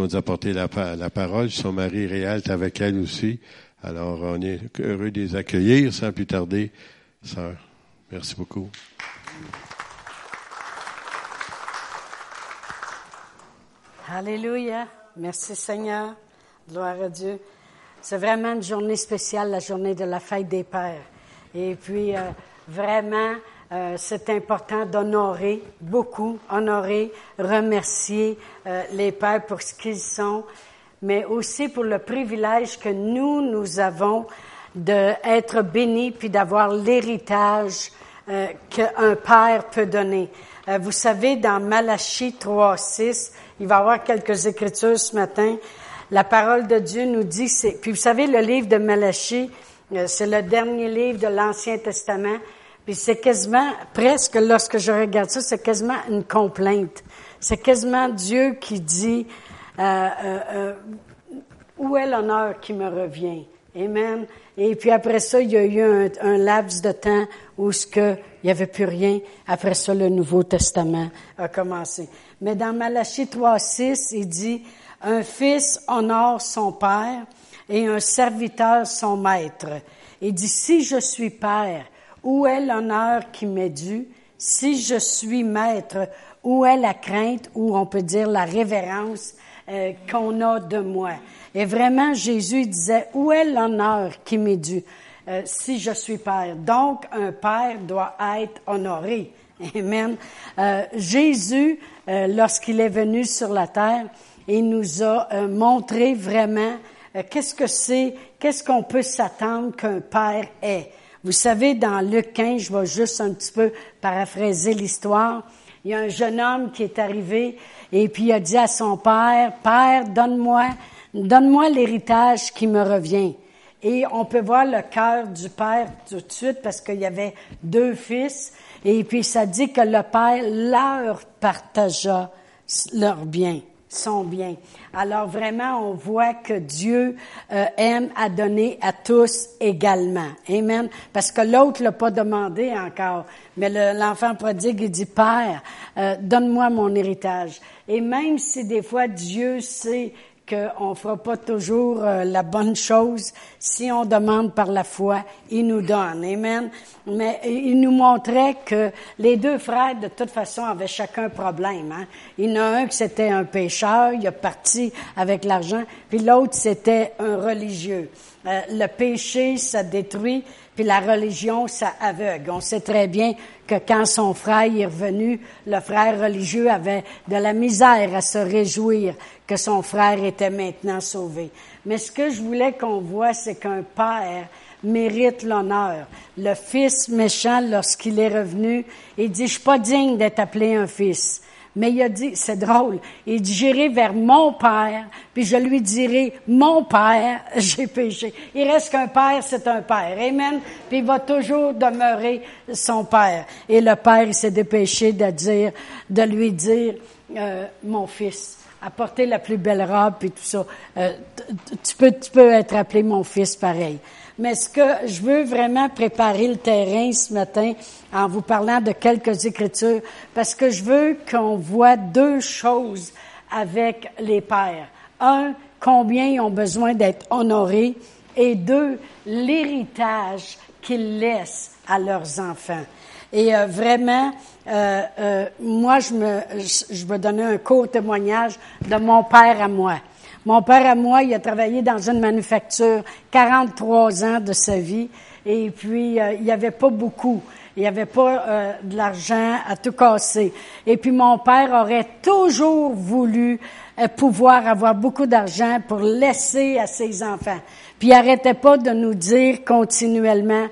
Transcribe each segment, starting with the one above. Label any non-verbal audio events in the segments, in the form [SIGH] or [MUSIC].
nous apporter la, la parole. Son mari Réal est avec elle aussi. Alors, on est heureux de les accueillir sans plus tarder. Sœur, merci beaucoup. Alléluia. Merci Seigneur. Gloire à Dieu. C'est vraiment une journée spéciale, la journée de la fête des pères. Et puis, euh, vraiment, euh, c'est important d'honorer beaucoup, honorer, remercier euh, les pères pour ce qu'ils sont, mais aussi pour le privilège que nous, nous avons d'être bénis puis d'avoir l'héritage euh, qu'un père peut donner. vous savez, dans Malachie 3, 6, il va y avoir quelques écritures ce matin. La parole de Dieu nous dit, puis vous savez, le livre de Malachie, c'est le dernier livre de l'Ancien Testament. Puis c'est quasiment, presque, lorsque je regarde ça, c'est quasiment une complainte. C'est quasiment Dieu qui dit, euh, euh, euh, où est l'honneur qui me revient? Amen. Et puis après ça, il y a eu un, laps de temps où ce que il n'y avait plus rien. Après ça, le Nouveau Testament a commencé. Mais dans Malachie 3.6, il dit, un fils honore son père et un serviteur son maître. Il dit, si je suis père, où est l'honneur qui m'est dû? Si je suis maître, où est la crainte, ou on peut dire la révérence euh, qu'on a de moi? Et vraiment, Jésus disait, où est l'honneur qui m'est dû? Euh, si je suis père? Donc, un père doit être honoré. Amen. Euh, Jésus, lorsqu'il est venu sur la terre, il nous a montré vraiment qu'est-ce que c'est, qu'est-ce qu'on peut s'attendre qu'un père est. Vous savez, dans Luc 15, je vais juste un petit peu paraphraser l'histoire. Il y a un jeune homme qui est arrivé et puis il a dit à son père, Père, donne-moi, donne-moi l'héritage qui me revient. Et on peut voir le cœur du père tout de suite parce qu'il y avait deux fils. Et puis ça dit que le père leur partagea leur bien son bien. Alors vraiment, on voit que Dieu euh, aime à donner à tous également. Amen. Parce que l'autre l'a pas demandé encore. Mais l'enfant prodigue, il dit, Père, euh, donne-moi mon héritage. Et même si des fois Dieu sait qu'on ne fera pas toujours euh, la bonne chose. Si on demande par la foi, il nous donne. Amen. Mais il nous montrait que les deux frères, de toute façon, avaient chacun un problème. Hein. Il y en a un qui c'était un pécheur, il a parti avec l'argent, puis l'autre c'était un religieux. Euh, le péché, ça détruit, puis la religion, ça aveugle. On sait très bien que quand son frère est revenu, le frère religieux avait de la misère à se réjouir que son frère était maintenant sauvé. Mais ce que je voulais qu'on voit, c'est qu'un père mérite l'honneur. Le fils méchant, lorsqu'il est revenu, il dit, je suis pas digne d'être appelé un fils. Mais il a dit, c'est drôle, il dit, j'irai vers mon père, puis je lui dirai, mon père, [LAUGHS] j'ai péché. Il reste qu'un père, c'est un père. Amen. Puis il va toujours demeurer son père. Et le père, il s'est dépêché de dire, de lui dire, euh, mon fils, apporter la plus belle robe et tout ça. Euh, tu peux, tu peux être appelé mon fils pareil. Mais ce que je veux vraiment préparer le terrain ce matin en vous parlant de quelques écritures, parce que je veux qu'on voit deux choses avec les pères. Un, combien ils ont besoin d'être honorés, et deux, l'héritage qu'ils laissent à leurs enfants. Et euh, vraiment, euh, euh, moi, je me, je, un court témoignage de mon père à moi. Mon père à moi, il a travaillé dans une manufacture 43 ans de sa vie, et puis il n'y avait pas beaucoup. Il n'y avait pas de l'argent à tout casser. Et puis mon père aurait toujours voulu pouvoir avoir beaucoup d'argent pour laisser à ses enfants. Puis il arrêtait pas de nous dire continuellement,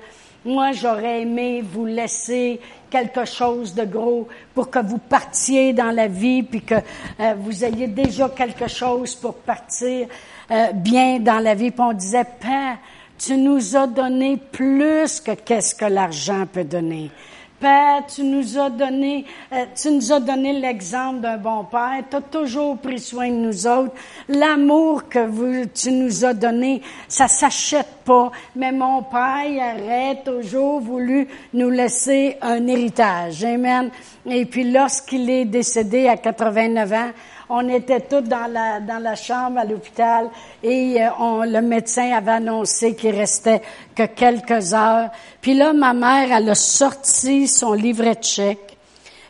moi, j'aurais aimé vous laisser quelque chose de gros pour que vous partiez dans la vie, puis que euh, vous ayez déjà quelque chose pour partir euh, bien dans la vie. Puis on disait, Père, tu nous as donné plus que qu'est-ce que l'argent peut donner. Père, tu nous as donné, euh, tu nous as donné l'exemple d'un bon père. Tu as toujours pris soin de nous autres. L'amour que tu nous as donné, ça s'achète pas. Mais mon père aurait toujours voulu nous laisser un héritage. Amen. Et puis lorsqu'il est décédé à 89 ans, On était tous dans la, dans la chambre à l'hôpital et euh, le médecin avait annoncé qu'il restait que quelques heures. Puis là, ma mère, elle a sorti son livret de chèques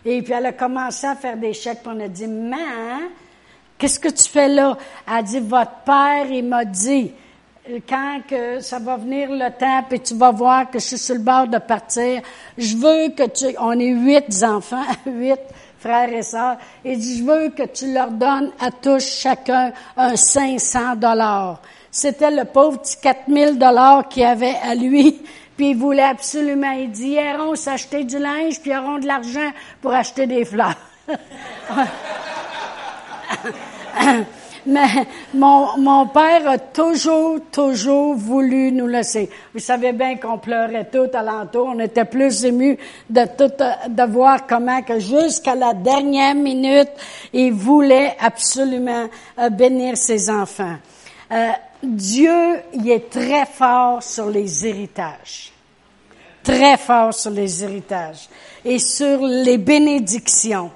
et puis elle a commencé à faire des chèques. Puis on a dit, maman, qu'est-ce que tu fais là? Elle a dit, votre père, il m'a dit, quand que ça va venir le temps, puis tu vas voir que je suis sur le bord de partir, je veux que tu, on est huit enfants, [LAUGHS] huit frères et sœurs, et dit, je veux que tu leur donnes à tous chacun un 500 dollars. C'était le pauvre petit 4000 dollars qu'il avait à lui, [LAUGHS] puis il voulait absolument, il dit, ils iront s'acheter du linge, puis ils auront de l'argent pour acheter des fleurs. [LAUGHS] [LAUGHS] Mais mon, mon père a toujours, toujours voulu nous laisser. Vous savez bien qu'on pleurait tout alentour. On était plus émus de tout, de voir comment que jusqu'à la dernière minute, il voulait absolument euh, bénir ses enfants. Euh, Dieu, il est très fort sur les héritages. Très fort sur les héritages. Et sur les bénédictions.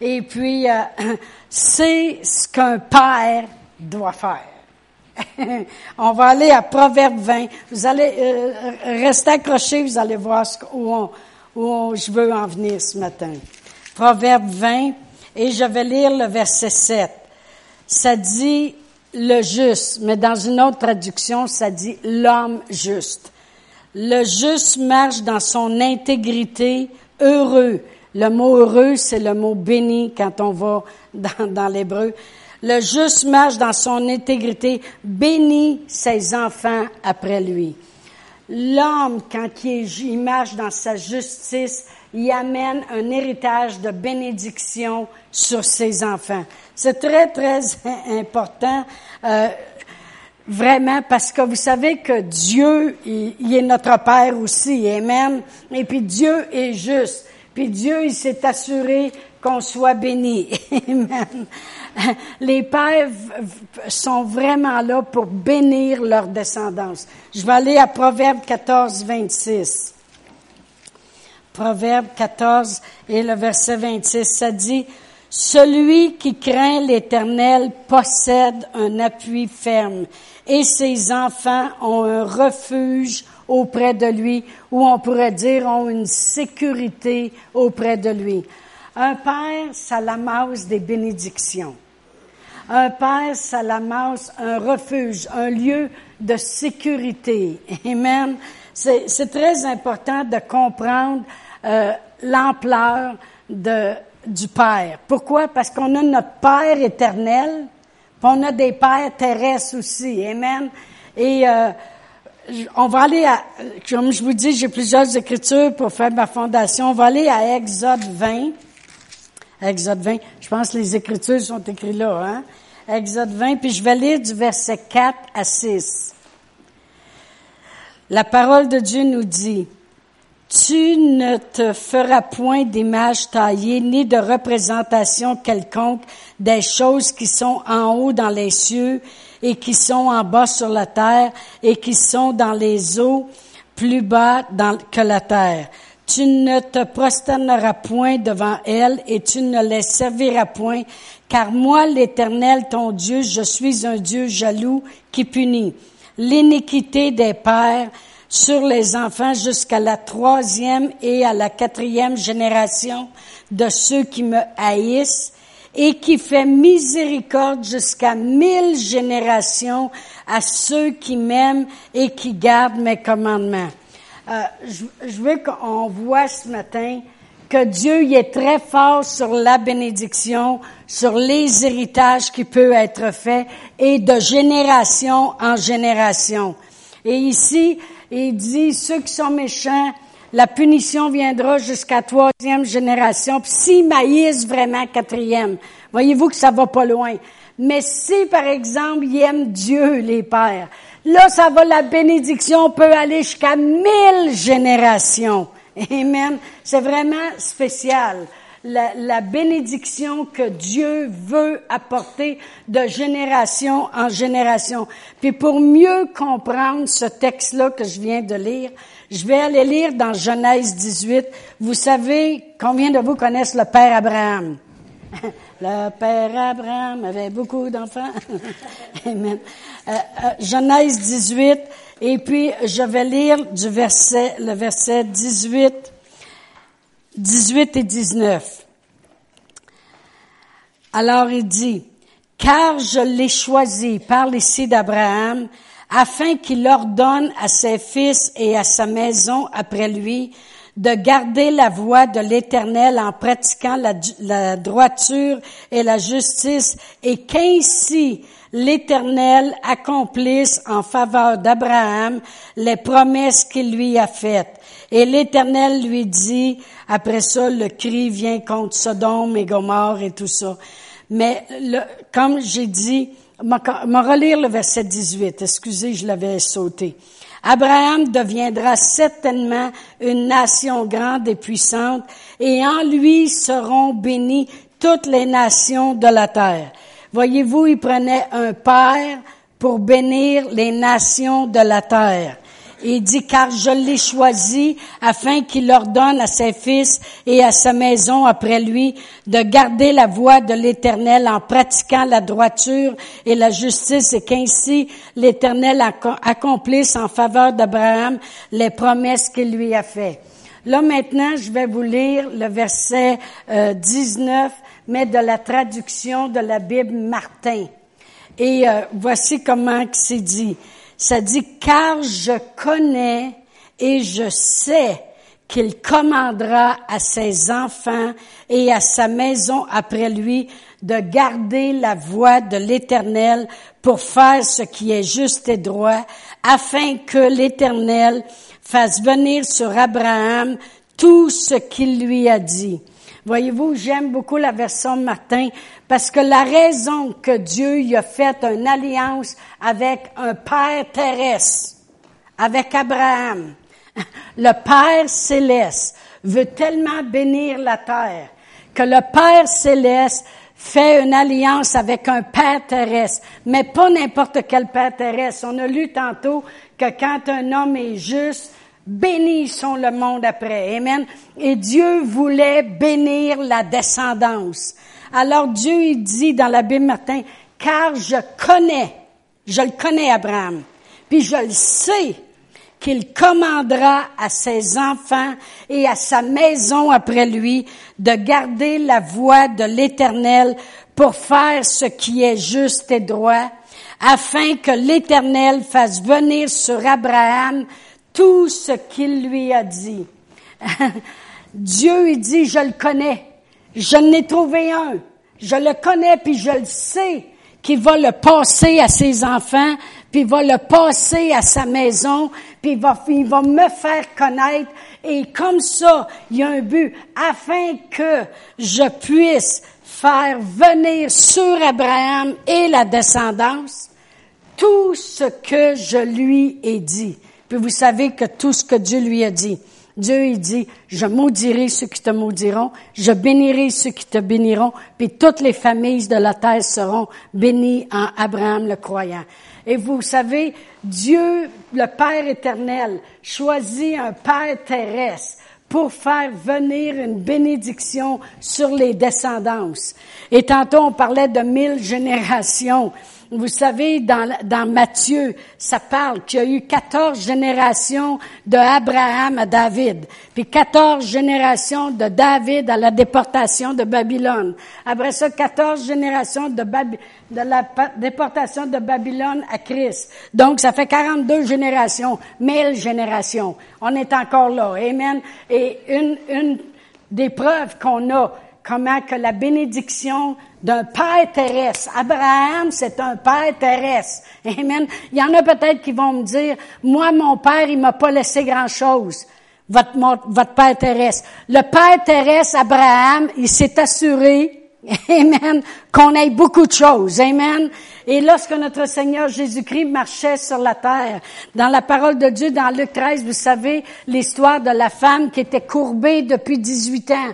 Et puis, euh, c'est ce qu'un père doit faire. [LAUGHS] on va aller à Proverbe 20. Vous allez euh, rester accrochés, vous allez voir où je veux en venir ce matin. Proverbe 20, et je vais lire le verset 7. Ça dit le juste, mais dans une autre traduction, ça dit l'homme juste. Le juste marche dans son intégrité, heureux. Le mot heureux, c'est le mot béni quand on va [LAUGHS] dans, l'hébreu. Le juste marche dans son intégrité, bénit ses enfants après lui. L'homme, quand il, marche dans sa justice, il amène un héritage de bénédiction sur ses enfants. C'est très, très [LAUGHS] important, euh, vraiment, parce que vous savez que Dieu, il, est notre Père aussi, Amen. Et puis Dieu est juste. Puis Dieu, il s'est assuré qu'on soit béni. [LAUGHS] Amen. Les pères sont vraiment là pour bénir leur descendance. Je vais aller à Proverbe 14, 26. Proverbe 14 et le verset 26, ça dit, Celui qui craint l'Éternel possède un appui ferme et ses enfants ont un refuge auprès de lui, ou on pourrait dire ont une sécurité auprès de lui. Un père, ça l'amasse des bénédictions. Un père, ça l'amasse un refuge, un lieu de sécurité. Amen. C'est très important de comprendre euh, l'ampleur du Père. Pourquoi? Parce qu'on a notre Père éternel, puis on a des pères terrestres aussi. Amen. Et euh, on va aller à, comme je vous dis, j'ai plusieurs écritures pour faire ma fondation. On va aller à Exode 20. Exode 20. Je pense que les écritures sont écrites là, hein? Exode 20, puis je vais lire du verset 4 à 6. La parole de Dieu nous dit, tu ne te feras point d'image taillée ni de représentation quelconque des choses qui sont en haut dans les cieux et qui sont en bas sur la terre et qui sont dans les eaux plus bas que la terre. Tu ne te prosterneras point devant elles et tu ne les serviras point, car moi, l'Éternel, ton Dieu, je suis un Dieu jaloux qui punit l'iniquité des pères sur les enfants jusqu'à la troisième et à la quatrième génération de ceux qui me haïssent et qui fait miséricorde jusqu'à mille générations à ceux qui m'aiment et qui gardent mes commandements. Euh, je, je, veux qu'on voit ce matin que Dieu y est très fort sur la bénédiction, sur les héritages qui peuvent être faits et de génération en génération. Et ici, il dit, ceux qui sont méchants, la punition viendra jusqu'à troisième génération. Puis s'ils vraiment quatrième, voyez-vous que ça va pas loin. Mais si, par exemple, ils aiment Dieu, les pères, là, ça va, la bénédiction peut aller jusqu'à mille générations. Amen. C'est vraiment spécial la, la, bénédiction que Dieu veut apporter de génération en génération. Puis pour mieux comprendre ce texte-là que je viens de lire, je vais aller lire dans Genèse 18. Vous savez, combien de vous connaissent le Père Abraham? [LAUGHS] Le père Abraham avait beaucoup d'enfants. [LAUGHS] Amen. Euh, euh, Genèse 18, et puis je vais lire du verset, le verset 18, 18 et 19. Alors il dit, car je l'ai choisi, parle ici d'Abraham, afin qu'il ordonne à ses fils et à sa maison après lui de garder la voie de l'Éternel en pratiquant la, droiture et la justice, et qu'ainsi l'Éternel accomplisse en faveur d'Abraham les promesses qu'il lui a faites. Et l'Éternel lui dit, après ça, le cri vient contre Sodome et Gomorre et tout ça. Mais comme j'ai dit, me relire le verset 18. Excusez, je l'avais sauté. Abraham deviendra certainement une nation grande et puissante, et en lui seront bénies toutes les nations de la terre. Voyez-vous, il prenait un père pour bénir les nations de la terre. Il dit, car je l'ai choisi afin qu'il ordonne à ses fils et à sa maison après lui de garder la voie de l'Éternel en pratiquant la droiture et la justice et qu'ainsi l'Éternel accomplisse en faveur d'Abraham les promesses qu'il lui a faites. Là maintenant, je vais vous lire le verset 19, euh, mais de la traduction de la Bible Martin. Et euh, voici comment c'est dit. Ça dit, car je connais et je sais qu'il commandera à ses enfants et à sa maison après lui de garder la voie de l'Éternel pour faire ce qui est juste et droit, afin que l'Éternel fasse venir sur Abraham tout ce qu'il lui a dit. Voyez-vous, j'aime beaucoup la version de Martin parce que la raison que Dieu y a fait une alliance avec un Père terrestre, avec Abraham, [LAUGHS] le Père céleste veut tellement bénir la terre que le Père céleste fait une alliance avec un Père terrestre, mais pas n'importe quel Père terrestre. On a lu tantôt que quand un homme est juste, bénissons le monde après. Amen. Et Dieu voulait bénir la descendance. Alors Dieu il dit dans la Bible Martin, car je connais, je le connais Abraham, puis je le sais qu'il commandera à ses enfants et à sa maison après lui de garder la voie de l'Éternel pour faire ce qui est juste et droit, afin que l'Éternel fasse venir sur Abraham tout ce qu'il lui a dit. [LAUGHS] Dieu, il dit, je le connais. Je n'ai trouvé un. Je le connais, puis je le sais qu'il va le passer à ses enfants, puis il va le passer à sa maison, puis il il va me faire connaître. Et comme ça, il y a un but, afin que je puisse faire venir sur Abraham et la descendance tout ce que je lui ai dit. Puis vous savez que tout ce que Dieu lui a dit, Dieu il dit, je maudirai ceux qui te maudiront, je bénirai ceux qui te béniront, puis toutes les familles de la terre seront bénies en Abraham le croyant. Et vous savez, Dieu, le Père éternel, choisit un Père terrestre pour faire venir une bénédiction sur les descendances. Et tantôt, on parlait de mille générations. Vous savez, dans, dans Matthieu, ça parle qu'il y a eu 14 générations de Abraham à David, puis 14 générations de David à la déportation de Babylone. Après ça, 14 générations de, de la déportation de Babylone à Christ. Donc, ça fait 42 générations, 1000 générations. On est encore là. Amen. Et une, une des preuves qu'on a, comment que la bénédiction d'un père terrestre. Abraham, c'est un père terrestre. Amen. Il y en a peut-être qui vont me dire, moi, mon père, il m'a pas laissé grand-chose. Votre, votre père terrestre. Le père terrestre, Abraham, il s'est assuré, [LAUGHS] Amen, qu'on ait beaucoup de choses. Amen. Et lorsque notre Seigneur Jésus-Christ marchait sur la terre, dans la parole de Dieu, dans Luc 13, vous savez l'histoire de la femme qui était courbée depuis 18 ans.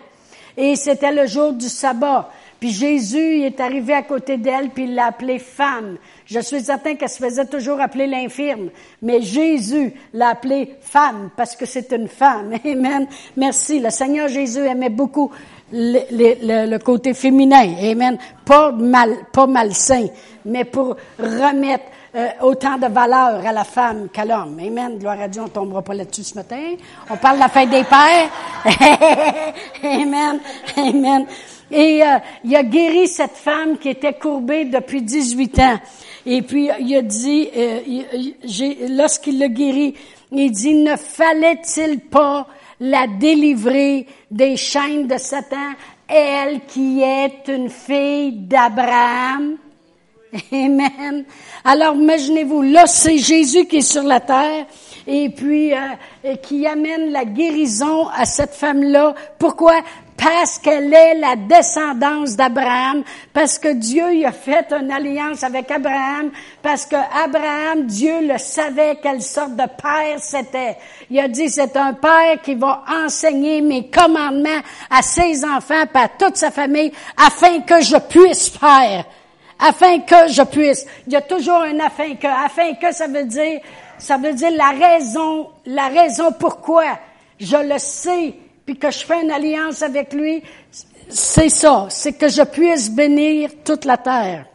Et c'était le jour du sabbat. Puis Jésus est arrivé à côté d'elle, puis il l'a appelée femme. Je suis certain qu'elle se faisait toujours appeler l'infirme, mais Jésus l'a appelée femme parce que c'est une femme. [LAUGHS] Amen. Merci. Le Seigneur Jésus aimait beaucoup le, côté féminin. Amen. Pas mal, pas malsain, mais pour remettre euh, autant de valeur à la femme qu'à l'homme. Amen. Gloire à Dieu, on tombera pas là-dessus ce matin. On parle de la fête des pères. [LAUGHS] Amen. Amen. Et euh, il a guéri cette femme qui était courbée depuis 18 ans. Et puis il a dit, euh, lorsqu'il l'a guéri, il dit, ne fallait-il pas la délivrer des chaînes de Satan, elle qui est une fille d'Abraham? [LAUGHS] Amen. Alors imaginez-vous, là c'est Jésus qui est sur la terre et puis euh, qui amène la guérison à cette femme-là. Pourquoi? Parce qu'elle est la descendance d'Abraham, parce que Dieu y a fait une alliance avec Abraham, parce que Abraham, Dieu le savait quelle sorte de père c'était. Il a dit, c'est un père qui va enseigner mes commandements à ses enfants, à toute sa famille, afin que je puisse faire afin que je puisse. Il y a toujours un afin que. Afin que, ça veut dire, ça veut dire la raison, la raison pourquoi je le sais, puis que je fais une alliance avec lui. C'est ça, c'est que je puisse bénir toute la terre.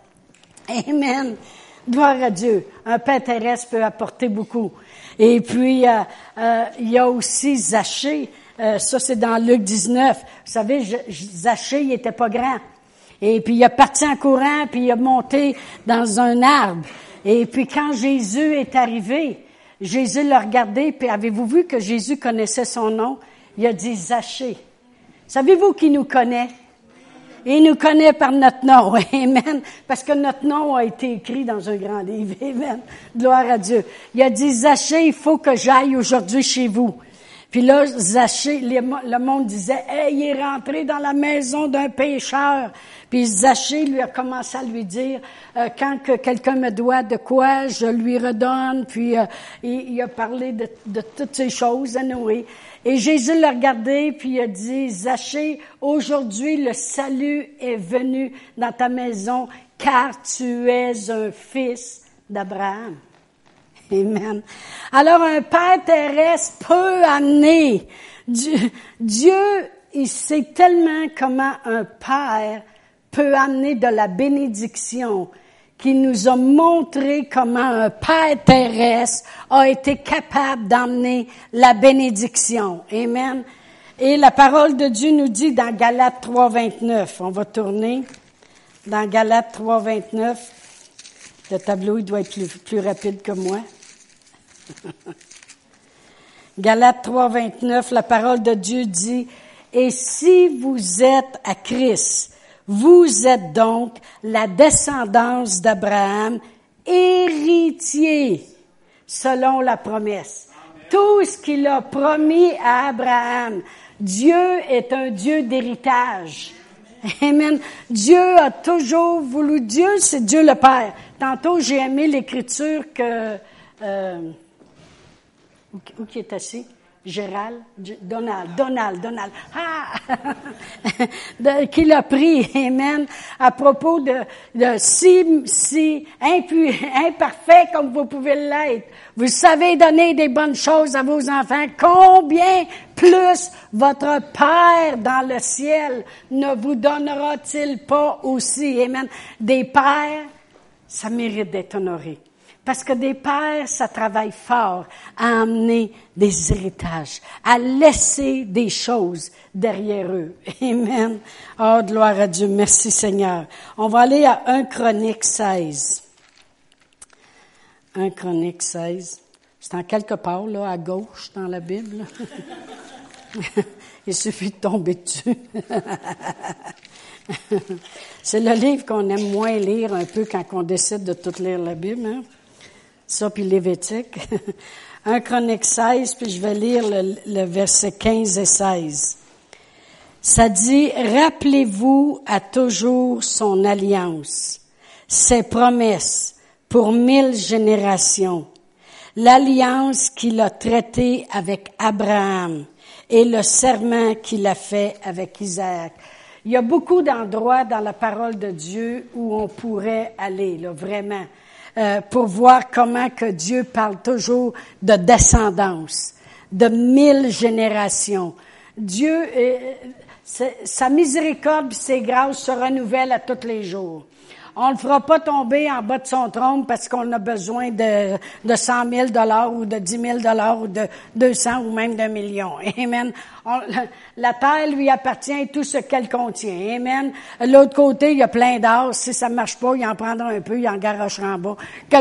Amen. Gloire à Dieu. Un pain terrestre peut apporter beaucoup. Et puis, euh, euh, il y a aussi Zachée. Euh, ça, c'est dans Luc 19. Vous savez, Zachée, il était pas grand. Et puis il est parti en courant, puis il a monté dans un arbre. Et puis quand Jésus est arrivé, Jésus l'a regardé, puis avez-vous vu que Jésus connaissait son nom? Il a dit Zachée. Savez-vous qui nous connaît? Il nous connaît par notre nom. [LAUGHS] Amen. Parce que notre nom a été écrit dans un grand livre. [LAUGHS] Amen. Gloire à Dieu. Il a dit, Zachée, il faut que j'aille aujourd'hui chez vous. Puis là, Zachée, le monde disait, hey, il est rentré dans la maison d'un pécheur. Puis Zachée lui a commencé à lui dire, euh, quand que quelqu'un me doit de quoi, je lui redonne. Puis euh, il, a parlé de, toutes ces choses à Noé. Et Jésus l'a regardé, puis il a dit, Zachée, aujourd'hui le salut est venu dans ta maison, car tu es un fils d'Abraham. Amen. Alors un Père terrestre peut amener Dieu, Dieu, il sait tellement comment un Père peut amener de la bénédiction qu'il nous a montré comment un Père terrestre a été capable d'amener la bénédiction. Amen. Et la parole de Dieu nous dit dans Galates 3.29, on va tourner dans Galates 3.29, le tableau il doit être plus rapide que moi. [LAUGHS] Galates 3, 29, la parole de Dieu dit, Et si vous êtes à Christ, vous êtes donc la descendance d'Abraham, héritier selon la promesse. Tout ce qu'il a promis à Abraham, Dieu est un Dieu d'héritage. Amen. Dieu a toujours voulu, Dieu c'est Dieu le Père. Tantôt j'ai aimé l'écriture que... Euh, où, qui est assis? Gérald, Donald, Donald, Donald, ah! [LAUGHS] qui l'a pris, amen, à propos de, de si, si imparfait comme vous pouvez l'être. Vous savez donner des bonnes choses à vos enfants. Combien plus votre Père dans le ciel ne vous donnera-t-il pas aussi, amen, des pères, ça mérite d'être honoré. Parce que des pères, ça travaille fort à amener des héritages, à laisser des choses derrière eux. [LAUGHS] Amen. Oh, gloire à Dieu. Merci Seigneur. On va aller à 1 Chronique 16. 1 Chronique 16. C'est en quelque part, là, à gauche dans la Bible. [LAUGHS] Il suffit de tomber dessus. [LAUGHS] C'est le livre qu'on aime moins lire un peu quand on décide de tout lire la Bible. Hein? Ça, puis Lévitique. [LAUGHS] Un Chronique 16, puis je vais lire le, le verset 15 et 16. Ça dit, rappelez-vous à toujours son alliance, ses promesses pour mille générations, l'alliance qu'il a traitée avec Abraham et le serment qu'il a fait avec Isaac. Il y a beaucoup d'endroits dans la parole de Dieu où on pourrait aller, là, vraiment, euh, pour voir comment que Dieu parle toujours de descendance, de mille générations. Dieu, euh, sa miséricorde, ses grâces se renouvellent à tous les jours. On le fera pas tomber en bas de son trône parce qu'on a besoin de, de 100 000 dollars ou de 10 000 dollars ou de 200 ou même d'un million. [LAUGHS] Amen. la terre lui appartient tout ce qu'elle contient. Amen. L'autre côté, il y a plein d'or. Si ça marche pas, il en prendra un peu, il en garochera en bas. [LAUGHS]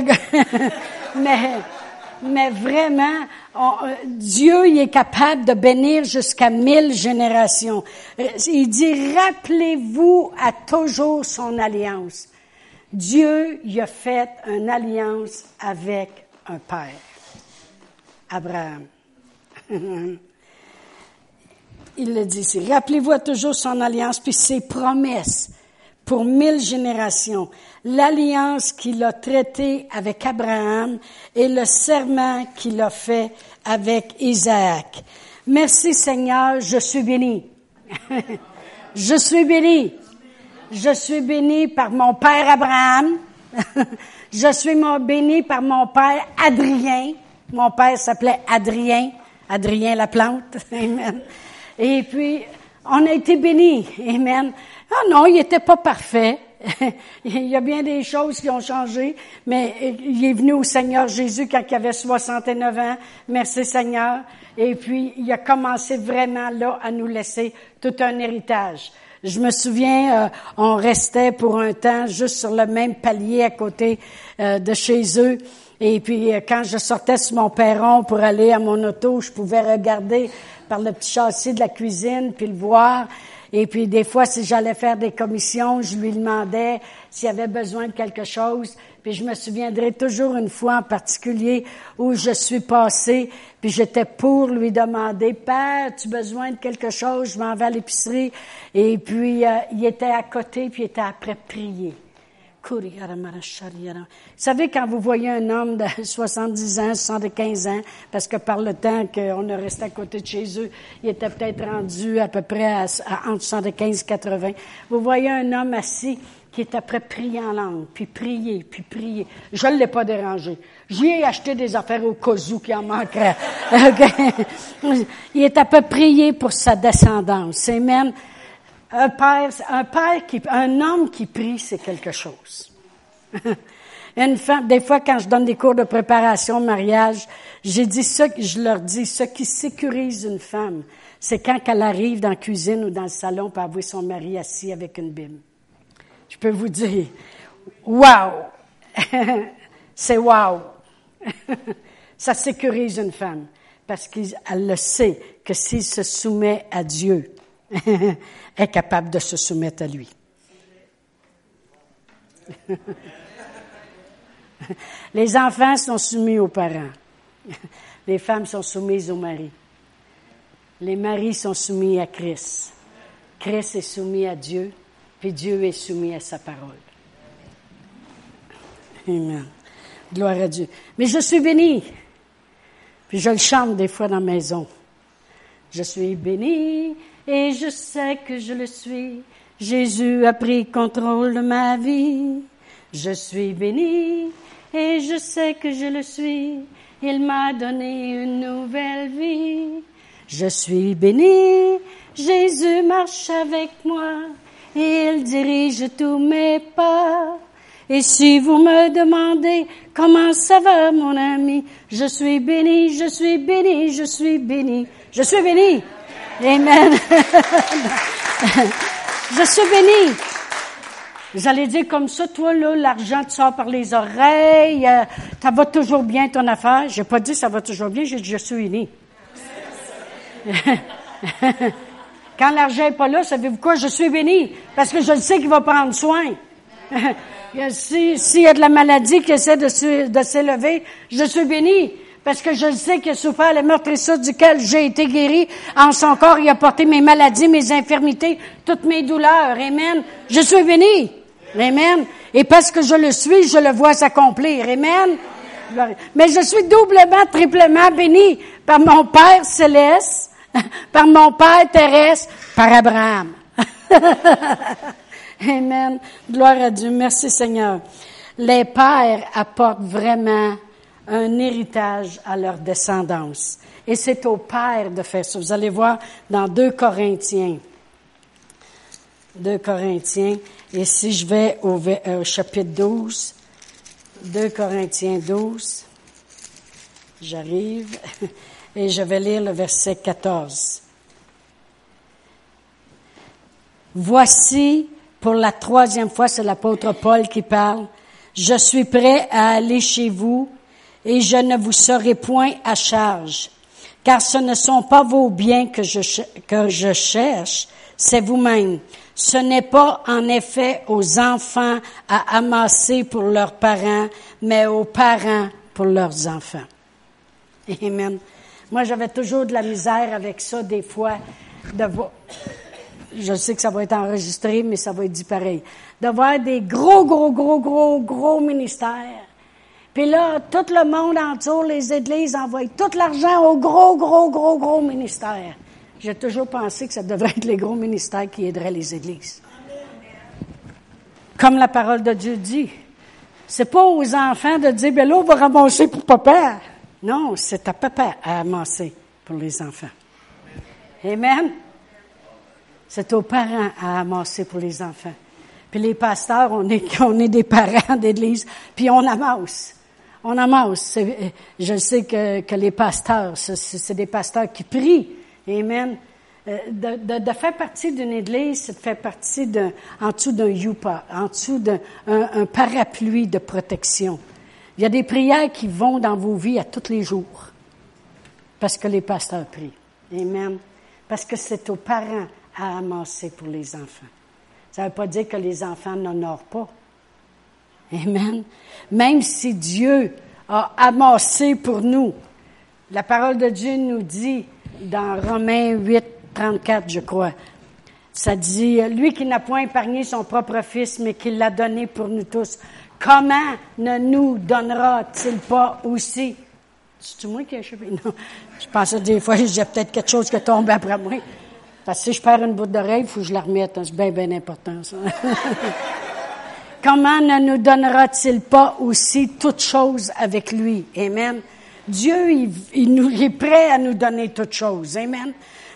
Mais, mais vraiment, Dieu il est capable de bénir jusqu'à mille générations. Il dit, rappelez-vous à toujours son alliance. Dieu y a fait une alliance avec un père, Abraham. [LAUGHS] Il le dit ici. Rappelez-vous toujours son alliance, puis ses promesses pour mille générations. L'alliance qu'il a traitée avec Abraham et le serment qu'il a fait avec Isaac. Merci Seigneur, je suis béni. [LAUGHS] je suis béni. Je suis béni par mon père Abraham. [LAUGHS] je suis béni par mon père Adrien. Mon père s'appelait Adrien. Adrien la plante. [LAUGHS] Amen. Et puis, on a été bénis. Amen. Ah non, il n'était pas parfait. [LAUGHS] il y a bien des choses qui ont changé, mais il est venu au Seigneur Jésus quand il avait 69 ans. Merci Seigneur. Et puis, il a commencé vraiment là à nous laisser tout un héritage. Je me souviens, euh, on restait pour un temps juste sur le même palier à côté euh, de chez eux. Et puis, euh, quand je sortais sur mon perron pour aller à mon auto, je pouvais regarder par le petit châssis de la cuisine, puis le voir. Et puis des fois, si j'allais faire des commissions, je lui demandais s'il avait besoin de quelque chose. Puis je me souviendrai toujours une fois en particulier où je suis passée, puis j'étais pour lui demander, Père, tu besoin de quelque chose? Je m'en vais à l'épicerie. Et puis euh, il était à côté, puis il était après prier. Vous savez, quand vous voyez un homme de [LAUGHS] 70 ans, 75 ans, parce que par le temps qu'on est resté à côté de chez eux, il était peut-être rendu à peu près entre 75 et 80. Vous voyez un homme assis qui est après prier en langue, puis prier, puis prier. Je ne l'ai pas dérangé. J'ai acheté des affaires au cas où qui en manquerait. [LAUGHS] il est après prier pour sa descendance. Amen. Un père, un père qui, un homme qui prie, c'est quelque chose. [LAUGHS] Une femme, des fois, quand je donne des cours de préparation au mariage, j'ai dit ce, je leur dis, ce qui sécurise une femme, c'est quand elle arrive dans la cuisine ou dans le salon pour avoir son mari assis avec une Bible. Je peux vous dire, wow! [LAUGHS] c'est wow! [LAUGHS] Ça sécurise une femme parce qu'elle le sait que s'il se soumet à Dieu, [LAUGHS] est capable de se soumettre à lui. Les enfants sont soumis aux parents. Les femmes sont soumises au mari. Les maris sont soumis à Christ. Christ est soumis à Dieu, puis Dieu est soumis à sa parole. Amen. Gloire à Dieu. Mais je suis béni. Puis je le chante des fois dans la maison. Je suis béni et je sais que je le suis. Jésus a pris contrôle de ma vie. Je suis béni et je sais que je le suis. Il m'a donné une nouvelle vie. Je suis béni, Jésus marche avec moi. Il dirige tous mes pas. Et si vous me demandez comment ça va, mon ami, je suis béni, je suis béni, je suis béni, je suis béni. Amen. [LAUGHS] je suis béni. J'allais dire comme ça, toi, là, l'argent te sort par les oreilles, euh, ça va toujours bien ton affaire. J'ai pas dit ça va toujours bien, j'ai dit je suis béni. [LAUGHS] Quand l'argent est pas là, savez-vous quoi? Je suis béni. Parce que je le sais qu'il va prendre soin. [LAUGHS] S'il y a de la maladie qui essaie de s'élever, je suis béni parce que je sais qu'il a souffert le meurtrissure duquel j'ai été guéri. En son corps, il a porté mes maladies, mes infirmités, toutes mes douleurs. Amen. Je suis béni. Amen. Et parce que je le suis, je le vois s'accomplir. Amen. Mais je suis doublement, triplement béni par mon Père céleste, [LAUGHS] par mon Père terrestre, par Abraham. [LAUGHS] Amen. Gloire à Dieu. Merci Seigneur. Les pères apportent vraiment un héritage à leur descendance. Et c'est au père de faire ça. Vous allez voir dans 2 Corinthiens. 2 Corinthiens. Et si je vais au, au chapitre 12, 2 Corinthiens 12, j'arrive [LAUGHS] et je vais lire le verset 14. Voici, pour la troisième fois, c'est l'apôtre Paul qui parle, je suis prêt à aller chez vous et je ne vous serai point à charge, car ce ne sont pas vos biens que je, que je cherche, c'est vous-même. Ce n'est pas en effet aux enfants à amasser pour leurs parents, mais aux parents pour leurs enfants. Amen. Moi, j'avais toujours de la misère avec ça, des fois, de voir. Je sais que ça va être enregistré, mais ça va être dit pareil. De voir des gros, gros, gros, gros, gros ministères. Puis là, tout le monde autour, les églises, envoient tout l'argent aux gros, gros, gros, gros ministères. J'ai toujours pensé que ça devrait être les gros ministères qui aideraient les églises. Comme la parole de Dieu dit. C'est pas aux enfants de dire, ben là, on va ramasser pour papa. Non, c'est à papa à amasser pour les enfants. Amen. C'est aux parents à amasser pour les enfants. Puis les pasteurs, on est, [LAUGHS] on des parents d'église, puis on amasse. On amasse. Je sais que, les pasteurs, c'est des pasteurs qui prient. Amen. Euh, de, faire partie d'une église, c'est de faire partie d'un, en dessous d'un youpa, en dessous d'un un parapluie de protection. Il y a des prières qui vont dans vos vies à tous les jours. Parce que les pasteurs prient. Amen. Parce que c'est aux parents à amasser pour les enfants. Ça ne veut pas dire que les enfants n'honorent pas. Amen. Même si Dieu a amassé pour nous, la parole de Dieu nous dit dans Romains 8, 34, je crois, ça dit, lui qui n'a point épargné son propre fils, mais qui l'a donné pour nous tous, comment ne nous donnera-t-il pas aussi? C'est moi qui ai échappé? [LAUGHS] Non. Je pensais des fois, j'ai peut-être quelque chose qui tombe après moi. Parce que si je perds une bout d'oreille, il faut que je la remette. C'est bien, bien important, ça. [LAUGHS] comment ne nous donnera-t-il pas aussi toutes choses avec lui? Amen. Dieu, il, il, est prêt à nous donner toutes choses. Amen.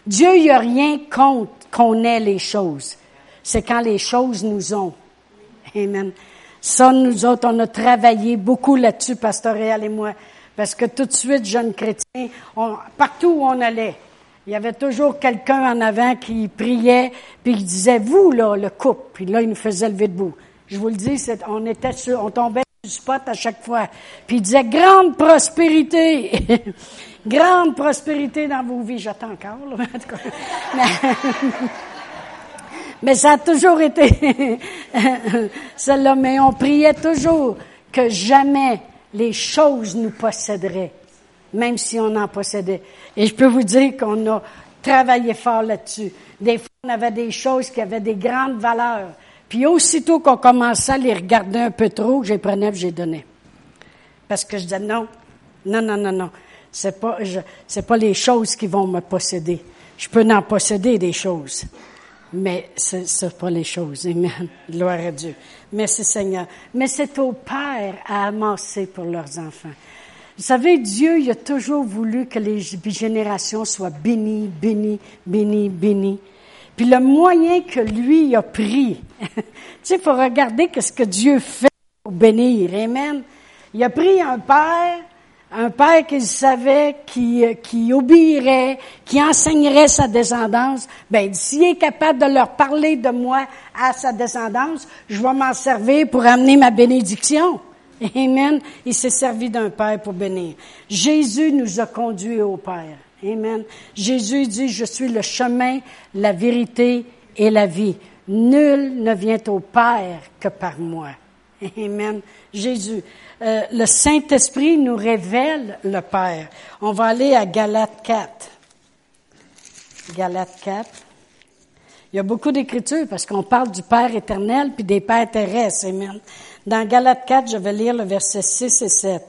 Dieu, il n'y a rien contre qu'on ait les choses. C'est quand les choses nous ont. Amen. Ça, nous autres, on a travaillé beaucoup là-dessus, Pasteur Réal et moi. Parce que tout de suite, jeunes chrétiens, partout où on allait, il y avait toujours quelqu'un en avant qui priait, puis il disait, vous, là, le couple. Puis là, il nous faisait lever debout. Je vous le dis, on était sur, on tombait du spot à chaque fois. Puis il disait, grande prospérité. [LAUGHS] grande prospérité dans vos vies. J'attends encore, là, en tout cas. [LAUGHS] ça a toujours été [LAUGHS] celle-là. Mais on priait toujours que jamais les choses nous posséderaient, même si on en possédait. Et je peux vous dire qu'on a travaillé fort là-dessus. Des fois, on avait des choses qui avaient des grandes valeurs. Puis aussitôt qu'on commençait à les regarder un peu trop, j'ai prenais j'ai donné. Parce que je disais non, non, non, non, non. C'est pas, c'est pas les choses qui vont me posséder. Je peux en posséder des choses mais ce n'est pas les choses. Amen. Gloire à Dieu. Merci Seigneur. Mais c'est aux pères à amasser pour leurs enfants. Vous savez, Dieu, il a toujours voulu que les générations soient bénies, bénies, bénies, bénies. Puis le moyen que lui a pris, [LAUGHS] tu sais, il faut regarder ce que Dieu fait pour bénir. Amen. Il a pris un père un père qu'il savait, qui, qui obéirait, qui enseignerait sa descendance, ben s'il est capable de leur parler de moi à sa descendance, je vais m'en servir pour amener ma bénédiction. Amen. Il s'est servi d'un père pour bénir. Jésus nous a conduits au Père. Amen. Jésus dit, je suis le chemin, la vérité et la vie. Nul ne vient au Père que par moi. Amen. Jésus. Euh, le Saint-Esprit nous révèle le Père. On va aller à Galates 4. Galates 4. Il y a beaucoup d'écritures parce qu'on parle du Père éternel puis des Pères terrestres. Amen. Dans Galates 4, je vais lire le verset 6 et 7.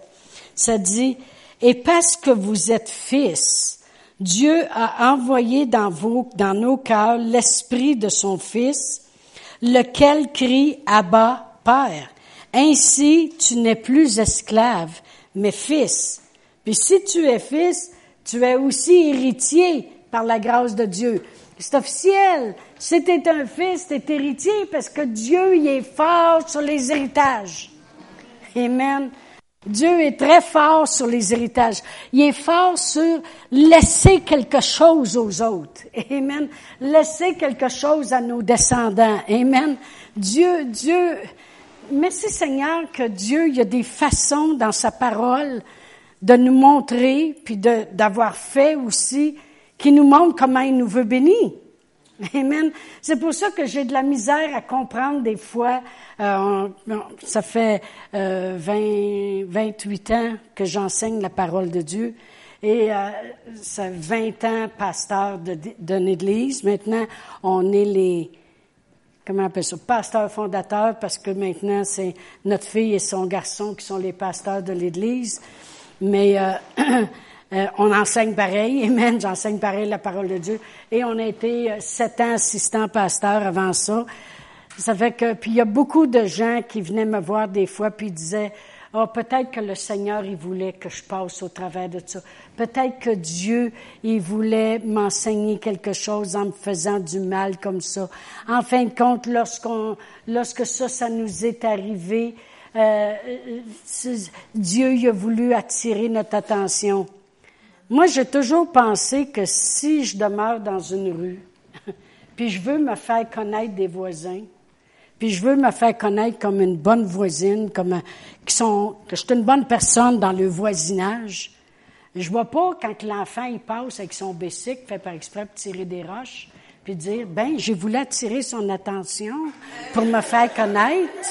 Ça dit, Et parce que vous êtes fils, Dieu a envoyé dans, vos, dans nos cœurs l'esprit de son Fils, lequel crie Abba, Père. Ainsi, tu n'es plus esclave, mais fils. Puis si tu es fils, tu es aussi héritier par la grâce de Dieu. C'est officiel. Si tu un fils, tu es héritier parce que Dieu y est fort sur les héritages. Amen. Dieu est très fort sur les héritages. Il est fort sur laisser quelque chose aux autres. Amen. Laisser quelque chose à nos descendants. Amen. Dieu, Dieu, merci Seigneur que Dieu, il y a des façons dans sa parole de nous montrer, puis d'avoir fait aussi, qui nous montre comment il nous veut bénir. Amen. C'est pour ça que j'ai de la misère à comprendre des fois. Euh, ça fait euh, 20, 28 ans que j'enseigne la parole de Dieu. Et euh, ça 20 ans pasteur d'une église. Maintenant, on est les, comment on appelle ça, pasteurs fondateurs parce que maintenant, c'est notre fille et son garçon qui sont les pasteurs de l'église. Mais euh, [CLEARS THROAT] Euh, on enseigne pareil, [LAUGHS] amen, j'enseigne pareil la parole de Dieu. Et on a été euh, sept ans assistant pasteur avant ça. Ça fait que, puis il y a beaucoup de gens qui venaient me voir des fois puis disaient, oh, peut-être que le Seigneur, il voulait que je passe au travers de ça. Peut-être que Dieu, il voulait m'enseigner quelque chose en me faisant du mal comme ça. En fin de compte, lorsqu'on, lorsque ça, ça nous est arrivé, euh, Dieu, il a voulu attirer notre attention. Moi, j'ai toujours pensé que si je demeure dans une rue, [LAUGHS] puis je veux me faire connaître des voisins, puis je veux me faire connaître comme une bonne voisine, comme qui sont, que je suis une bonne personne dans le voisinage. Je vois pas quand l'enfant il passe avec son bicycle, fait par exprès pour tirer des roches, puis dire ben j'ai voulu attirer son attention pour me faire connaître, tu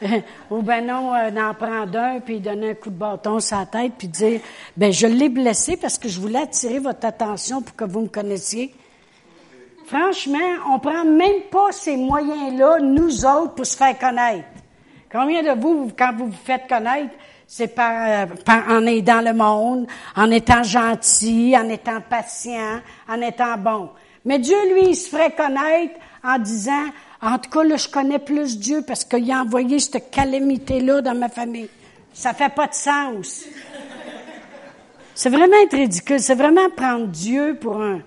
sais. [LAUGHS] Ou ben non, euh, d'en prendre un, puis donner un coup de bâton sur la tête, puis dire, ben je l'ai blessé parce que je voulais attirer votre attention pour que vous me connaissiez. Franchement, on prend même pas ces moyens-là, nous autres, pour se faire connaître. Combien de vous, quand vous vous faites connaître, c'est par, euh, en aidant le monde, en étant gentil, en étant patient, en étant bon. Mais Dieu, lui, il se ferait connaître en disant, en tout cas, là, je connais plus Dieu parce qu'il a envoyé cette calamité-là dans ma famille. Ça fait pas de sens. C'est vraiment être ridicule. C'est vraiment prendre Dieu pour un,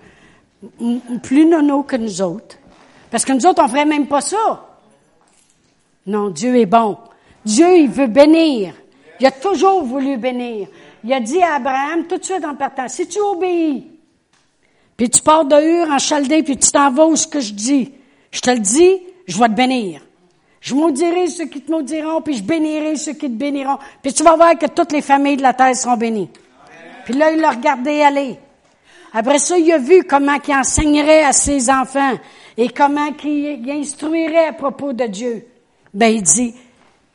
plus nono que nous autres. Parce que nous autres, on ferait même pas ça. Non, Dieu est bon. Dieu, il veut bénir. Il a toujours voulu bénir. Il a dit à Abraham, tout de suite en partant, si tu obéis, puis tu pars de Hur en Chaldée, puis tu t'en vas où ce que je dis, je te le dis, je vais te bénir. Je maudirai ceux qui te maudiront, puis je bénirai ceux qui te béniront. Puis tu vas voir que toutes les familles de la terre seront bénies. Puis là, il l'a regardé aller. Après ça, il a vu comment il enseignerait à ses enfants et comment il instruirait à propos de Dieu. Ben, il dit,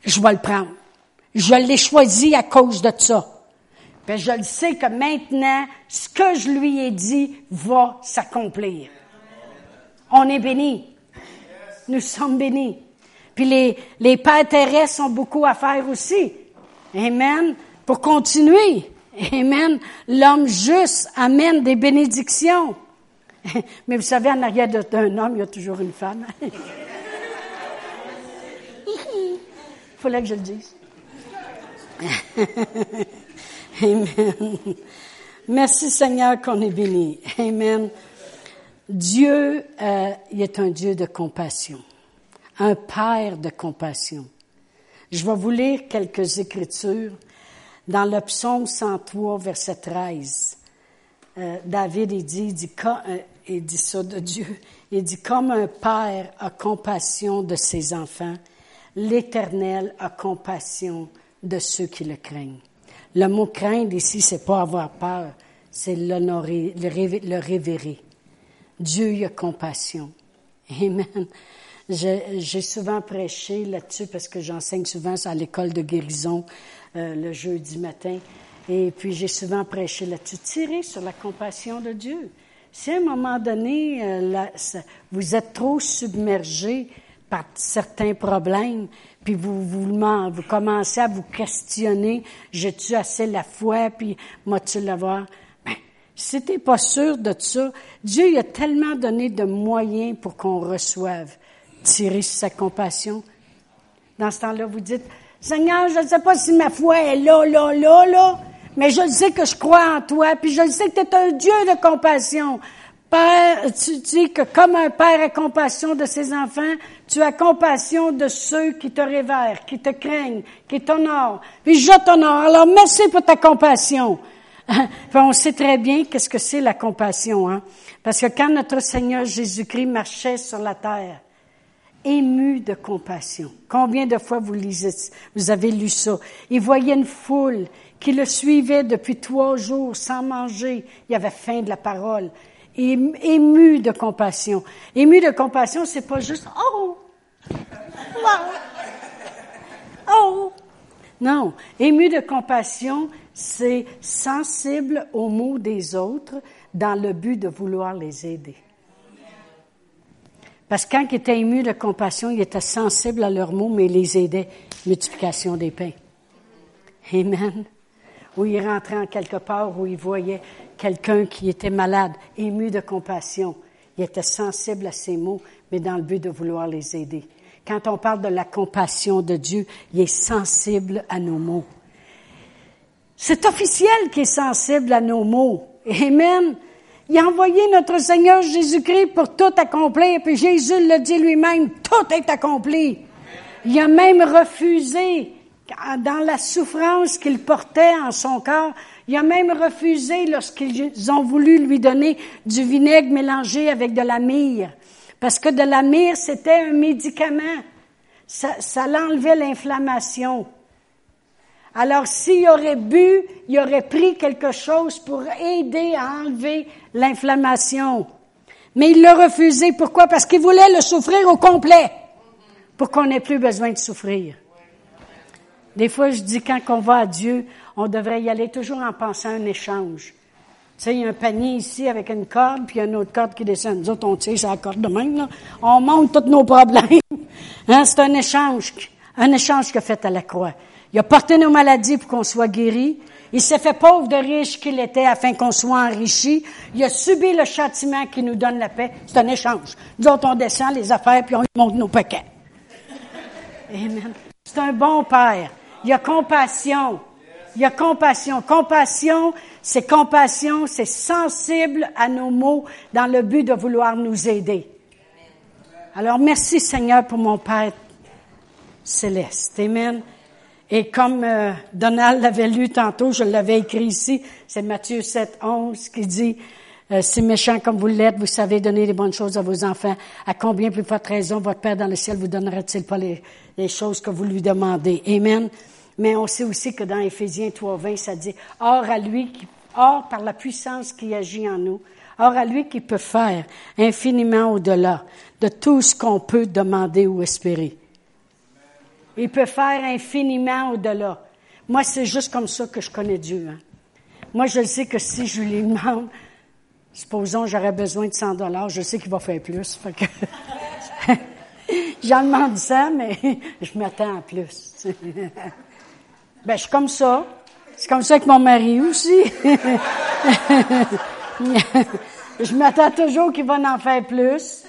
je vais le prendre. Je l'ai choisi à cause de ça. Ben, je le sais que maintenant, ce que je lui ai dit va s'accomplir. On est béni. Nous sommes bénis. Puis les, les pères terrestres ont beaucoup à faire aussi. Amen. Pour continuer. Amen. L'homme juste amène des bénédictions. [LAUGHS] Mais vous savez, en arrière d'un homme, il y a toujours une femme. [LAUGHS] Il fallait que je le dise. [LAUGHS] Amen. Merci Seigneur qu'on est béni. Amen. Dieu euh, est un Dieu de compassion, un Père de compassion. Je vais vous lire quelques écritures dans le psaume 103, verset 13. Euh, David, dit, il dit, euh, il dit ça de Dieu, [LAUGHS] il dit, comme un père a compassion de ses enfants, l'Éternel a compassion de ceux qui le craignent. Le mot craindre ici, c'est pas avoir peur, c'est l'honorer, le révérer. Dieu a compassion. Amen. J'ai souvent prêché là-dessus parce que j'enseigne souvent à l'école de guérison euh, le jeudi matin. Et puis j'ai souvent prêché là-dessus. Tirez sur la compassion de Dieu. Si à un moment donné, euh, vous êtes trop submergé par certains problèmes, puis vous, commencez à vous questionner, j'ai-tu assez la foi, puis moi-tu l'avoir? Si t'es pas sûr de ça, Dieu il a tellement donné de moyens pour qu'on reçoive tirer sa compassion. Dans ce temps-là, vous dites, Seigneur, je ne sais pas si ma foi est là, là, là, là, mais je sais que je crois en toi, puis je sais que tu es un Dieu de compassion. Père, tu dis que comme un père a compassion de ses enfants, tu as compassion de ceux qui te révèrent, qui te craignent, qui t'honorent. Puis je t'honore. Alors merci pour ta compassion. [LAUGHS] on sait très bien qu'est-ce que c'est la compassion, hein? Parce que quand notre Seigneur Jésus-Christ marchait sur la terre, ému de compassion. Combien de fois vous lisez, vous avez lu ça? Il voyait une foule qui le suivait depuis trois jours sans manger. Il avait faim de la parole ému de compassion. Ému de compassion, c'est pas juste oh, oh. Non, ému de compassion, c'est sensible aux mots des autres dans le but de vouloir les aider. Parce que quand il était ému de compassion, il était sensible à leurs mots, mais il les aidait. Multiplication des pains. Amen. Ou il rentrait en quelque part où il voyait quelqu'un qui était malade, ému de compassion. Il était sensible à ses mots, mais dans le but de vouloir les aider. Quand on parle de la compassion de Dieu, il est sensible à nos mots. C'est officiel qu'il est sensible à nos mots. Amen. Il a envoyé notre Seigneur Jésus-Christ pour tout accomplir, puis Jésus le dit lui-même, tout est accompli. Il a même refusé, dans la souffrance qu'il portait en son corps, il a même refusé lorsqu'ils ont voulu lui donner du vinaigre mélangé avec de la myrrhe. Parce que de la myrrhe, c'était un médicament. Ça, ça l'enlevait l'inflammation. Alors, s'il aurait bu, il aurait pris quelque chose pour aider à enlever l'inflammation. Mais il l'a refusé. Pourquoi? Parce qu'il voulait le souffrir au complet. Pour qu'on n'ait plus besoin de souffrir. Des fois, je dis quand on va à Dieu, on devrait y aller toujours en pensant à un échange. Tu sais, il y a un panier ici avec une corde, puis il y a une autre corde qui descend. Nous autres, on tire sur la corde de même, là. On monte tous nos problèmes. [LAUGHS] Hein, c'est un échange, un échange a fait à la croix. Il a porté nos maladies pour qu'on soit guéri. Il s'est fait pauvre de riche qu'il était afin qu'on soit enrichi. Il a subi le châtiment qui nous donne la paix. C'est un échange. Nous autres, on descend les affaires puis on monte nos paquets. Amen. C'est un bon père. Il a compassion. Il y a compassion. Compassion, c'est compassion, c'est sensible à nos mots dans le but de vouloir nous aider. Alors merci Seigneur pour mon Père céleste. Amen. Et comme euh, Donald l'avait lu tantôt, je l'avais écrit ici, c'est Matthieu 7, 11 qui dit, euh, si méchant comme vous l'êtes, vous savez donner les bonnes choses à vos enfants, à combien plus forte raison votre Père dans le ciel vous donnera-t-il pas les, choses que vous lui demandez? Amen. Mais on sait aussi que dans Éphésiens 3.20, ça dit, Or à lui, qui, or par la puissance qui agit en nous, or à lui qui peut faire infiniment au-delà de tout ce qu'on peut demander ou espérer. Il peut faire infiniment au-delà. Moi, c'est juste comme ça que je connais Dieu. Hein. Moi, je sais que si je lui demande, supposons j'aurais besoin de 100 dollars, je sais qu'il va faire plus. [LAUGHS] J'en demande ça, mais [LAUGHS] je m'attends à plus. [LAUGHS] Ben, je suis comme ça. C'est comme ça avec mon mari aussi. je m'attends toujours qu'il va en faire plus.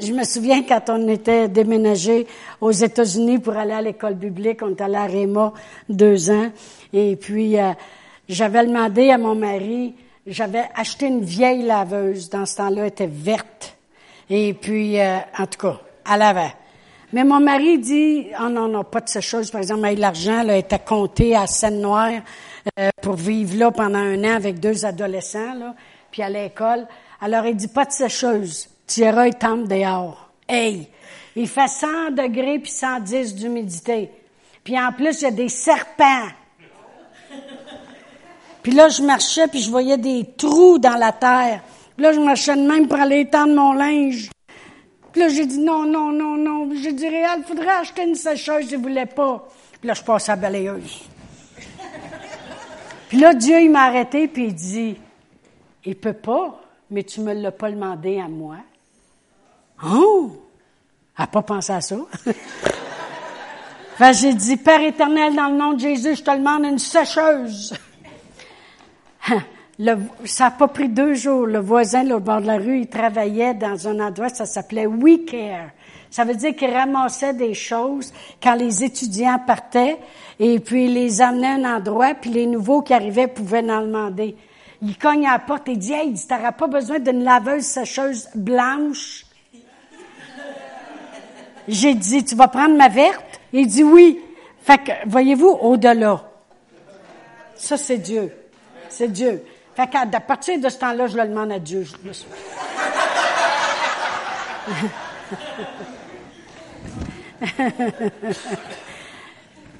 Je me souviens quand on était déménagé aux États-Unis pour aller à l'école biblique, on était allé à Réma deux ans, et puis euh, j'avais demandé à mon mari, j'avais acheté une vieille laveuse, dans ce temps-là, elle était verte, et puis, euh, en tout cas, à lavait. Mais mon mari dit, oh non, non, pas de ces choses. Par exemple, l'argent là, était compté à Seine-Noire euh, pour vivre là pendant un an avec deux adolescents, puis à l'école. Alors, il dit, pas de ces choses. Iras, il tombe dehors. Hey! Il fait 100 degrés puis 110 d'humidité. Puis en plus, il y a des serpents. Puis là, je marchais, puis je voyais des trous dans la terre. Puis là, je marchais de même pour aller étendre mon linge. Puis là, j'ai dit non, non, non, non. J'ai dit, Réal, il faudrait acheter une sécheuse, je ne voulais pas. Puis là, je passe à la balayeuse. puis là, Dieu, il m'a arrêté, puis il dit, il peut pas, mais tu me l'as pas demandé à moi. Oh! Elle pas pensé à ça. [LAUGHS] j'ai dit, Père éternel, dans le nom de Jésus, je te demande une sécheuse. [LAUGHS] ça n'a pas pris deux jours. Le voisin, au bord de la rue, il travaillait dans un endroit, ça s'appelait We Care. Ça veut dire qu'il ramassait des choses quand les étudiants partaient et puis les amenait à un endroit, puis les nouveaux qui arrivaient pouvaient en demander. Il cogne à la porte et dit, hey, tu n'auras pas besoin d'une laveuse sécheuse blanche. J'ai dit, tu vas prendre ma verte? Il dit oui. Fait que, voyez-vous, au-delà. Ça, c'est Dieu. C'est Dieu. Fait qu'à partir de ce temps-là, je le demande à Dieu. [LAUGHS]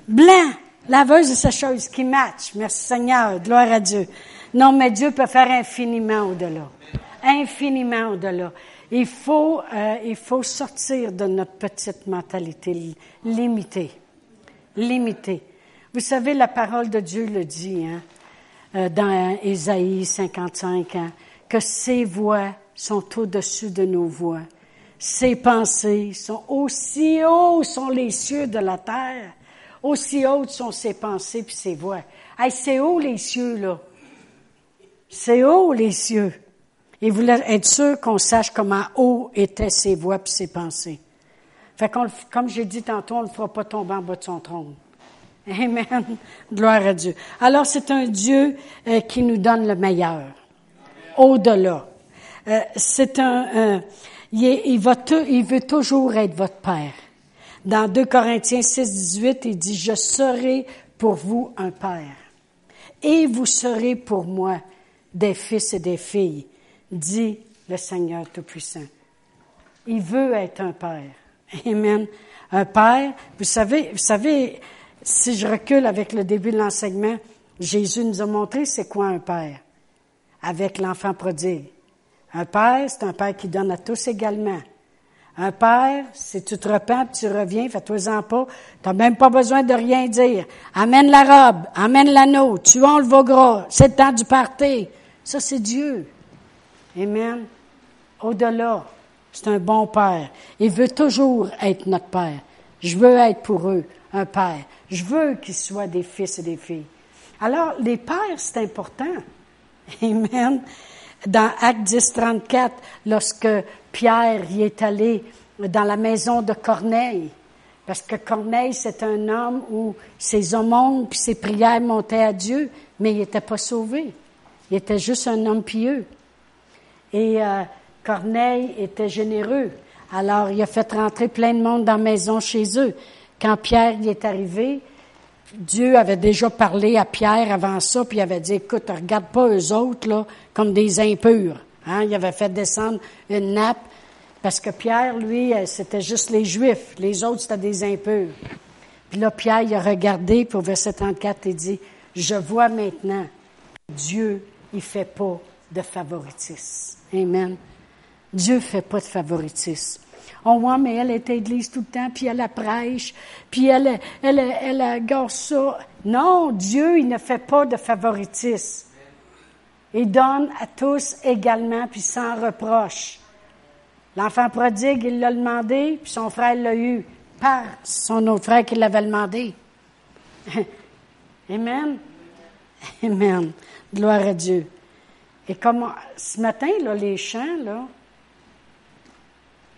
Blanc, laveuse et sécheuse qui match. Merci Seigneur, gloire à Dieu. Non, mais Dieu peut faire infiniment au-delà. Infiniment au-delà. Il faut, euh, il faut sortir de notre petite mentalité limitée. Limitée. Vous savez, la parole de Dieu le dit, hein, euh, dans Ésaïe 55, hein, que ses voix sont au-dessus de nos voix. Ses pensées sont aussi hauts sont les cieux de la terre, aussi hautes sont ses pensées puis ses voix. Hey, c'est haut les cieux, là. C'est haut les cieux. Il voulait être sûr qu'on sache comment haut étaient ses voix et ses pensées. Fait comme j'ai dit tantôt, on ne le fera pas tomber en bas de son trône. Amen. [LAUGHS] Gloire à Dieu. Alors, c'est un Dieu euh, qui nous donne le meilleur. Au-delà. Euh, c'est un, il, va il veut toujours être votre Père. Dans 2 Corinthiens 6, 18, il dit, je serai pour vous un Père. Et vous serez pour moi des fils et des filles dit le Seigneur Tout-Puissant. Il veut être un père. Amen. Un père, vous savez, vous savez, si je recule avec le début de l'enseignement, Jésus nous a montré c'est quoi un père avec l'enfant prodigue. Un père, c'est un père qui donne à tous également. Un père, si tu te repens, tu reviens, fais-toi-en pas, t'as même pas besoin de rien dire. Amène la robe, amène l'anneau, tuons le veau gras, c'est le temps du party. Ça, c'est Dieu. Amen. Au-delà, c'est un bon Père. Il veut toujours être notre Père. Je veux être pour eux un Père. Je veux qu'ils soient des fils et des filles. Alors, les pères, c'est important. [LAUGHS] Amen. Dans Acte 10, 34, lorsque Pierre y est allé dans la maison de Corneille, parce que Corneille, c'est un homme où ses aumônes puis ses prières montaient à Dieu, mais il n'était pas sauvé. Il était juste un homme pieux. Et euh, Corneille était généreux. Alors, il a fait rentrer plein de monde dans la maison chez eux. Quand Pierre y est arrivé, Dieu avait déjà parlé à Pierre avant ça, puis il avait dit, écoute, regarde pas eux autres, là, comme des impurs. Hein? Il avait fait descendre une nappe, parce que Pierre, lui, euh, c'était juste les Juifs. Les autres, c'était des impurs. Puis là, Pierre, il a regardé, puis au verset 34, il dit, je vois maintenant, Dieu, il fait pas de favoritisme. Amen. Dieu fait pas de favoritisme. On voit, mais elle est à l'église tout le temps, puis elle a prêche, puis elle, elle, elle, elle ça. Non, Dieu, il ne fait pas de favoritisme. Il donne à tous également, puis sans reproche. L'enfant prodigue, il l'a demandé, puis son frère l'a eu par son autre frère qui l'avait demandé. [LAUGHS] Amen. Amen. Gloire à Dieu. Et comme ce matin, là, les chants, là,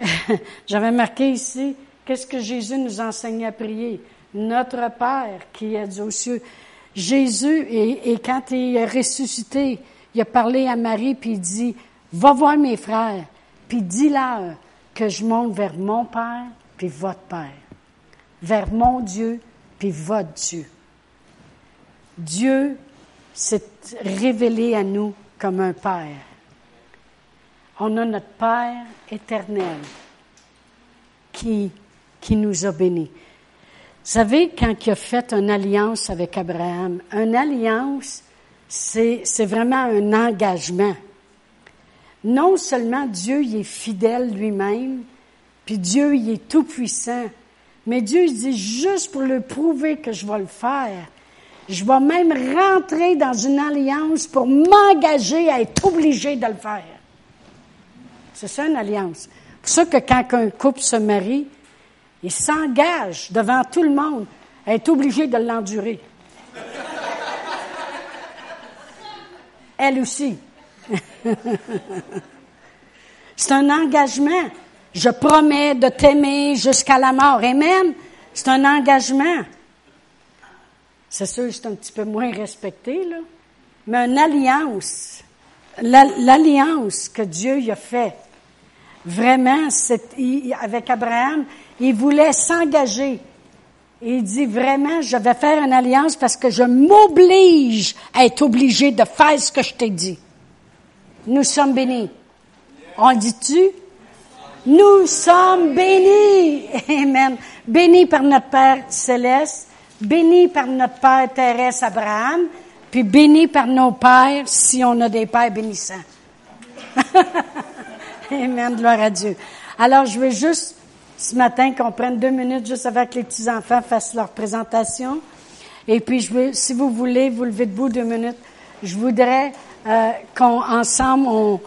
[LAUGHS] j'avais marqué ici, qu'est-ce que Jésus nous enseigne à prier? Notre Père qui est aux cieux. Jésus, et, et quand il est ressuscité, il a parlé à Marie, puis il dit, va voir mes frères, puis dis-leur que je monte vers mon Père, puis votre Père. Vers mon Dieu, puis votre Dieu. Dieu s'est révélé à nous comme un Père. On a notre Père éternel qui, qui nous a bénis. Vous savez, quand il a fait une alliance avec Abraham, une alliance, c'est, vraiment un engagement. Non seulement Dieu il est fidèle lui-même, puis Dieu il est tout-puissant, mais Dieu il dit juste pour le prouver que je vais le faire, je vais même rentrer dans une alliance pour m'engager à être obligé de le faire. C'est ça une alliance. C'est pour ça que quand un couple se marie, il s'engage devant tout le monde à être obligé de l'endurer. [LAUGHS] elle aussi. [LAUGHS] C'est un engagement. Je promets de t'aimer jusqu'à la mort. Amen. C'est un engagement. C'est sûr, c'est un petit peu moins respecté, là. Mais une alliance, l'alliance que Dieu y a fait, vraiment, avec Abraham, il voulait s'engager. Il dit vraiment, je vais faire une alliance parce que je m'oblige à être obligé de faire ce que je t'ai dit. Nous sommes bénis. On dit-tu? Nous sommes bénis. [LAUGHS] Amen. Bénis par notre Père céleste, bénis par notre Père terrestre Abraham, puis bénis par nos pères si on a des pères bénissants. [LAUGHS] Amen. Gloire à Dieu. Alors, je veux juste, ce matin, qu'on prenne deux minutes juste avec les petits-enfants fassent leur présentation. Et puis, je veux, si vous voulez, vous levez debout deux minutes. Je voudrais euh, qu'on, ensemble, on,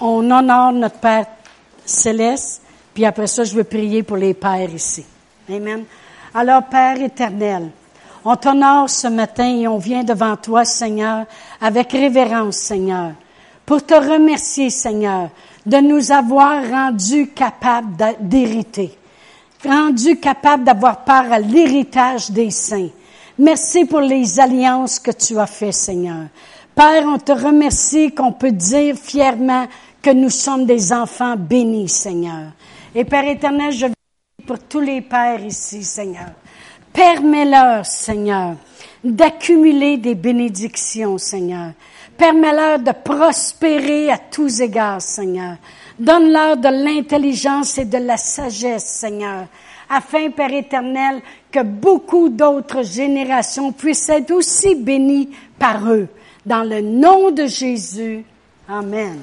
on honore notre Père céleste, puis après ça, je veux prier pour les pères ici. Amen. Alors, Père éternel, on t'honore ce matin et on vient devant toi, Seigneur, avec révérence, Seigneur, pour te remercier, Seigneur, de nous avoir rendus capables d'hériter, rendus capables d'avoir part à l'héritage des saints. Merci pour les alliances que tu as faites, Seigneur. Père, on te remercie qu'on peut dire fièrement que nous sommes des enfants bénis, Seigneur. Et Père éternel, je pour tous les pères ici, Seigneur. Permets-leur, Seigneur, d'accumuler des bénédictions, Seigneur. Permets-leur de prospérer à tous égards, Seigneur. Donne-leur de l'intelligence et de la sagesse, Seigneur, afin, Père éternel, que beaucoup d'autres générations puissent être aussi bénies par eux. Dans le nom de Jésus. Amen.